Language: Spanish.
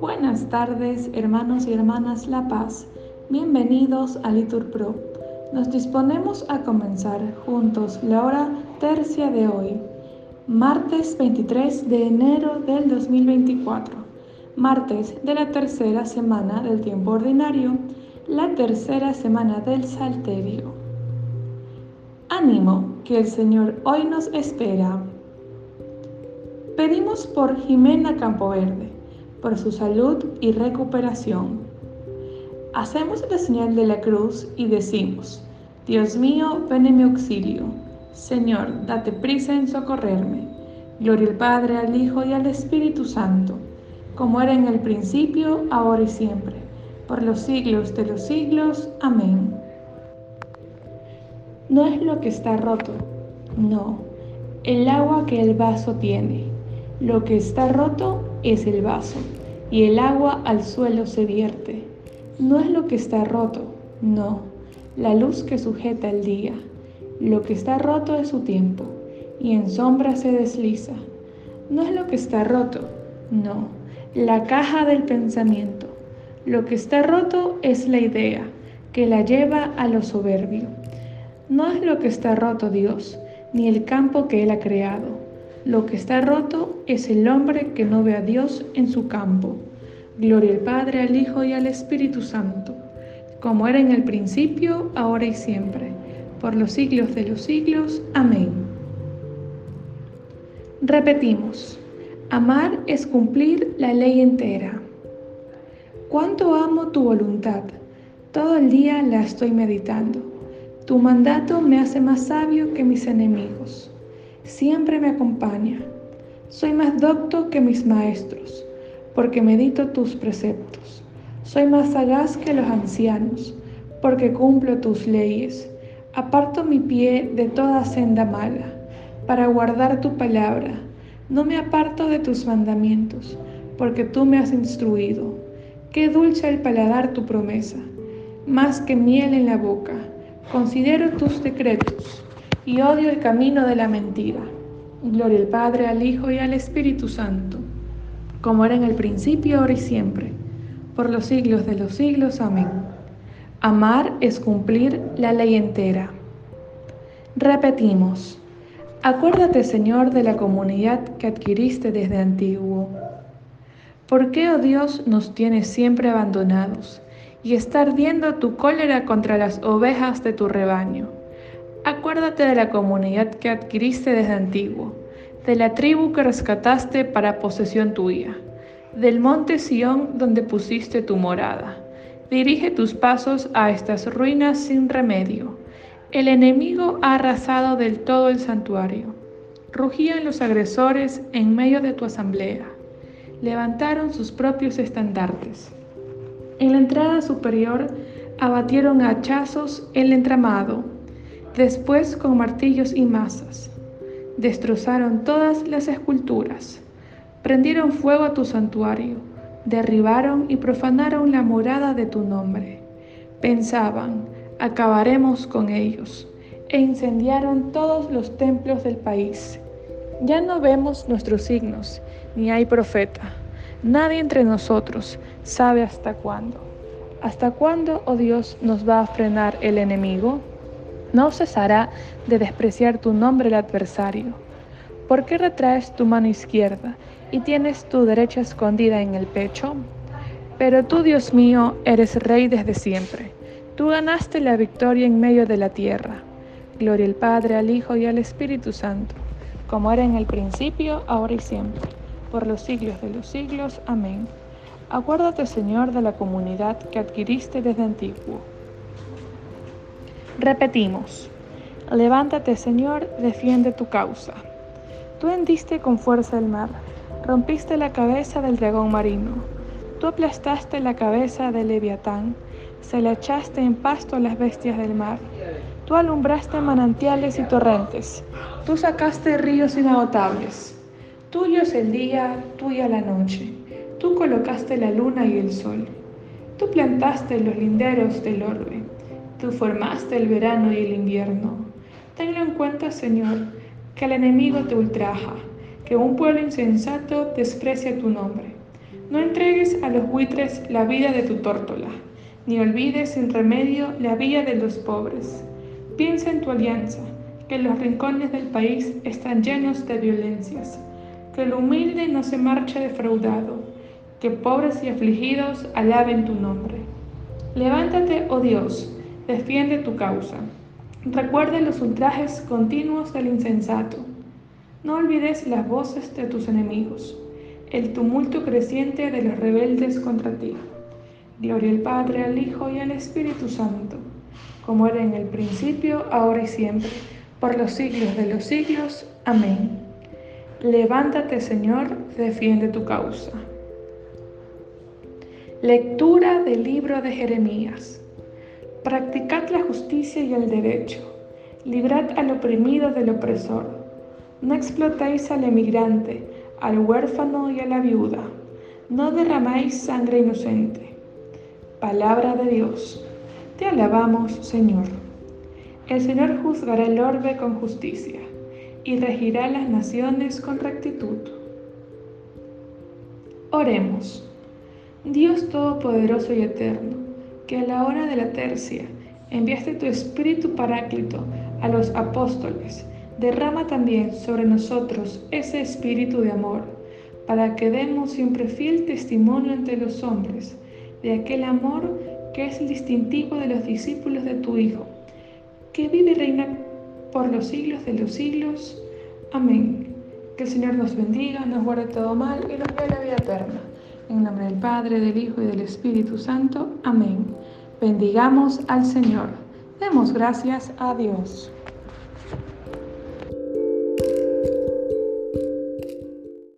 Buenas tardes, hermanos y hermanas La Paz. Bienvenidos a Litur Pro. Nos disponemos a comenzar juntos la hora tercia de hoy, martes 23 de enero del 2024, martes de la tercera semana del tiempo ordinario, la tercera semana del Salterio. Ánimo, que el Señor hoy nos espera. Pedimos por Jimena Campoverde por su salud y recuperación. Hacemos la señal de la cruz y decimos, Dios mío, ven en mi auxilio. Señor, date prisa en socorrerme. Gloria al Padre, al Hijo y al Espíritu Santo, como era en el principio, ahora y siempre, por los siglos de los siglos. Amén. No es lo que está roto, no, el agua que el vaso tiene. Lo que está roto es el vaso, y el agua al suelo se vierte. No es lo que está roto, no, la luz que sujeta el día. Lo que está roto es su tiempo, y en sombra se desliza. No es lo que está roto, no, la caja del pensamiento. Lo que está roto es la idea, que la lleva a lo soberbio. No es lo que está roto Dios, ni el campo que Él ha creado lo que está roto es el hombre que no ve a Dios en su campo. Gloria al Padre, al Hijo y al Espíritu Santo, como era en el principio, ahora y siempre, por los siglos de los siglos. Amén. Repetimos, amar es cumplir la ley entera. Cuánto amo tu voluntad, todo el día la estoy meditando. Tu mandato me hace más sabio que mis enemigos siempre me acompaña. Soy más docto que mis maestros, porque medito tus preceptos. Soy más sagaz que los ancianos, porque cumplo tus leyes. Aparto mi pie de toda senda mala, para guardar tu palabra. No me aparto de tus mandamientos, porque tú me has instruido. Qué dulce el paladar tu promesa, más que miel en la boca. Considero tus decretos y odio el camino de la mentira. Gloria al Padre, al Hijo y al Espíritu Santo, como era en el principio, ahora y siempre, por los siglos de los siglos. Amén. Amar es cumplir la ley entera. Repetimos, acuérdate Señor de la comunidad que adquiriste desde antiguo. ¿Por qué, oh Dios, nos tienes siempre abandonados y está ardiendo tu cólera contra las ovejas de tu rebaño? Acuérdate de la comunidad que adquiriste desde antiguo, de la tribu que rescataste para posesión tuya, del monte Sión donde pusiste tu morada. Dirige tus pasos a estas ruinas sin remedio. El enemigo ha arrasado del todo el santuario. Rugían los agresores en medio de tu asamblea. Levantaron sus propios estandartes. En la entrada superior abatieron a hachazos el entramado Después con martillos y masas. Destrozaron todas las esculturas. Prendieron fuego a tu santuario. Derribaron y profanaron la morada de tu nombre. Pensaban, acabaremos con ellos. E incendiaron todos los templos del país. Ya no vemos nuestros signos, ni hay profeta. Nadie entre nosotros sabe hasta cuándo. ¿Hasta cuándo, oh Dios, nos va a frenar el enemigo? No cesará de despreciar tu nombre el adversario. ¿Por qué retraes tu mano izquierda y tienes tu derecha escondida en el pecho? Pero tú, Dios mío, eres rey desde siempre. Tú ganaste la victoria en medio de la tierra. Gloria al Padre, al Hijo y al Espíritu Santo, como era en el principio, ahora y siempre, por los siglos de los siglos. Amén. Acuérdate, Señor, de la comunidad que adquiriste desde antiguo Repetimos, levántate Señor, defiende tu causa. Tú hendiste con fuerza el mar, rompiste la cabeza del dragón marino, tú aplastaste la cabeza del leviatán, se le echaste en pasto a las bestias del mar. Tú alumbraste manantiales y torrentes, tú sacaste ríos inagotables. Tuyo es el día, tuya la noche, tú colocaste la luna y el sol. Tú plantaste los linderos del orbe Tú formaste el verano y el invierno. Tenlo en cuenta, Señor. que el enemigo te ultraja, que un pueblo insensato desprecia tu nombre. No entregues a los buitres la vida de tu tórtola, ni olvides sin remedio la vida de los pobres. Piensa en tu alianza, que los rincones del país están llenos de violencias, que el humilde no se marche defraudado, que pobres y afligidos alaben tu nombre. Levántate, oh Dios, defiende tu causa. Recuerda los ultrajes continuos del insensato. No olvides las voces de tus enemigos, el tumulto creciente de los rebeldes contra ti. Gloria al Padre, al Hijo y al Espíritu Santo, como era en el principio, ahora y siempre, por los siglos de los siglos. Amén. Levántate, Señor, defiende tu causa. Lectura del libro de Jeremías. Practicad la justicia y el derecho. Librad al oprimido del opresor. No explotéis al emigrante, al huérfano y a la viuda. No derramáis sangre inocente. Palabra de Dios. Te alabamos, Señor. El Señor juzgará el orbe con justicia y regirá las naciones con rectitud. Oremos. Dios Todopoderoso y Eterno, que a la hora de la tercia enviaste tu Espíritu Paráclito a los apóstoles, derrama también sobre nosotros ese Espíritu de amor, para que demos siempre fiel testimonio ante los hombres de aquel amor que es el distintivo de los discípulos de tu Hijo, que vive y reina por los siglos de los siglos. Amén. Que el Señor nos bendiga, nos guarde todo mal y nos dé la vida eterna. En nombre del Padre, del Hijo y del Espíritu Santo. Amén. Bendigamos al Señor. Demos gracias a Dios.